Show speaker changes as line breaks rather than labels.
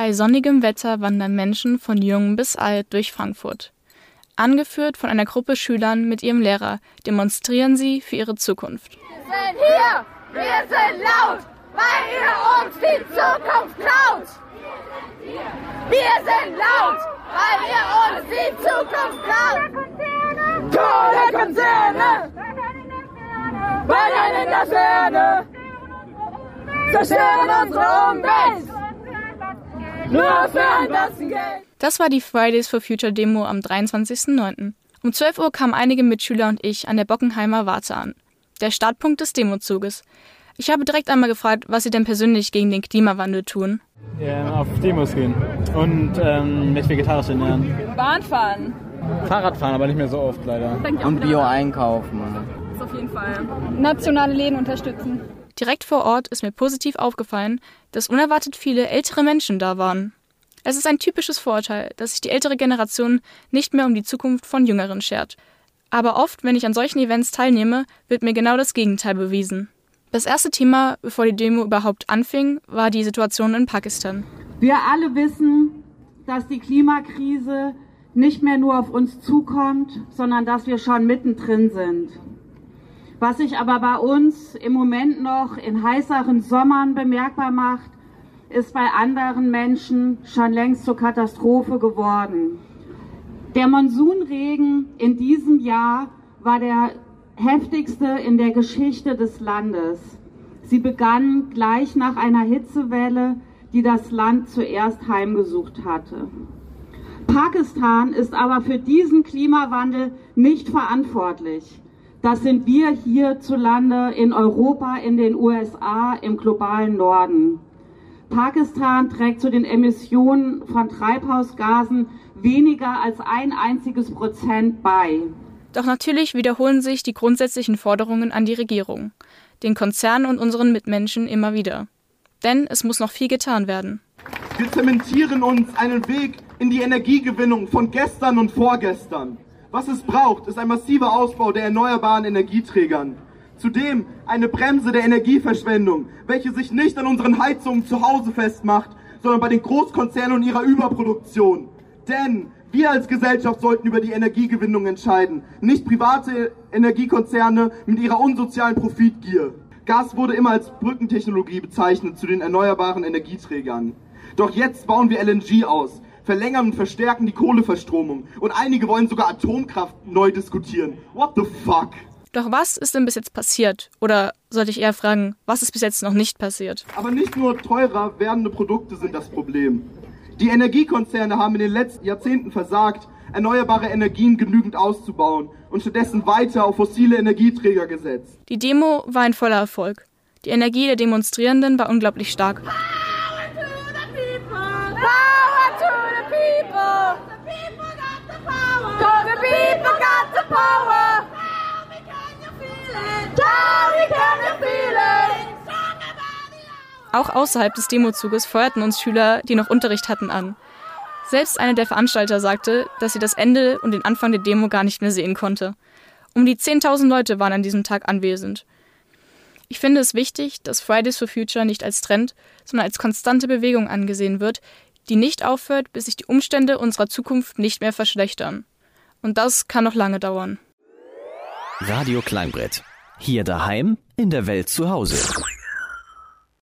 Bei sonnigem Wetter wandern Menschen von jung bis alt durch Frankfurt. Angeführt von einer Gruppe Schülern mit ihrem Lehrer demonstrieren sie für ihre Zukunft.
Wir sind hier, wir sind laut, weil ihr uns die Zukunft klaut. Wir sind laut, weil ihr uns die Zukunft klaut. Kohlekonzerne, in der Sterne, zerstören unsere Umwelt. Nur für ein Geld.
Das war die Fridays for Future Demo am 23.09. Um 12 Uhr kamen einige Mitschüler und ich an der Bockenheimer Warte an. Der Startpunkt des Demozuges. Ich habe direkt einmal gefragt, was sie denn persönlich gegen den Klimawandel tun.
Ja, auf Demos gehen und ähm, mich vegetarisch ernähren.
Bahn fahren.
Fahrrad fahren, aber nicht mehr so oft leider.
Und Bio einkaufen.
Das auf jeden Fall. Nationale Läden unterstützen.
Direkt vor Ort ist mir positiv aufgefallen, dass unerwartet viele ältere Menschen da waren. Es ist ein typisches Vorurteil, dass sich die ältere Generation nicht mehr um die Zukunft von Jüngeren schert. Aber oft, wenn ich an solchen Events teilnehme, wird mir genau das Gegenteil bewiesen. Das erste Thema, bevor die Demo überhaupt anfing, war die Situation in Pakistan.
Wir alle wissen, dass die Klimakrise nicht mehr nur auf uns zukommt, sondern dass wir schon mittendrin sind. Was sich aber bei uns im Moment noch in heißeren Sommern bemerkbar macht, ist bei anderen Menschen schon längst zur Katastrophe geworden. Der Monsunregen in diesem Jahr war der heftigste in der Geschichte des Landes. Sie begann gleich nach einer Hitzewelle, die das Land zuerst heimgesucht hatte. Pakistan ist aber für diesen Klimawandel nicht verantwortlich. Das sind wir hierzulande in Europa, in den USA, im globalen Norden. Pakistan trägt zu den Emissionen von Treibhausgasen weniger als ein einziges Prozent bei.
Doch natürlich wiederholen sich die grundsätzlichen Forderungen an die Regierung, den Konzernen und unseren Mitmenschen immer wieder. Denn es muss noch viel getan werden.
Wir zementieren uns einen Weg in die Energiegewinnung von gestern und vorgestern. Was es braucht, ist ein massiver Ausbau der erneuerbaren Energieträgern. Zudem eine Bremse der Energieverschwendung, welche sich nicht an unseren Heizungen zu Hause festmacht, sondern bei den Großkonzernen und ihrer Überproduktion. Denn wir als Gesellschaft sollten über die Energiegewinnung entscheiden, nicht private Energiekonzerne mit ihrer unsozialen Profitgier. Gas wurde immer als Brückentechnologie bezeichnet zu den erneuerbaren Energieträgern. Doch jetzt bauen wir LNG aus, verlängern und verstärken die Kohleverstromung und einige wollen sogar Atomkraft neu diskutieren. What the fuck?
Doch was ist denn bis jetzt passiert? Oder sollte ich eher fragen, was ist bis jetzt noch nicht passiert?
Aber nicht nur teurer werdende Produkte sind das Problem. Die Energiekonzerne haben in den letzten Jahrzehnten versagt, erneuerbare Energien genügend auszubauen und stattdessen weiter auf fossile Energieträger gesetzt.
Die Demo war ein voller Erfolg. Die Energie der Demonstrierenden war unglaublich stark. Auch außerhalb des Demozuges feuerten uns Schüler, die noch Unterricht hatten, an. Selbst einer der Veranstalter sagte, dass sie das Ende und den Anfang der Demo gar nicht mehr sehen konnte. Um die 10.000 Leute waren an diesem Tag anwesend. Ich finde es wichtig, dass Fridays for Future nicht als Trend, sondern als konstante Bewegung angesehen wird, die nicht aufhört, bis sich die Umstände unserer Zukunft nicht mehr verschlechtern. Und das kann noch lange dauern.
Radio Kleinbrett. Hier daheim, in der Welt zu Hause.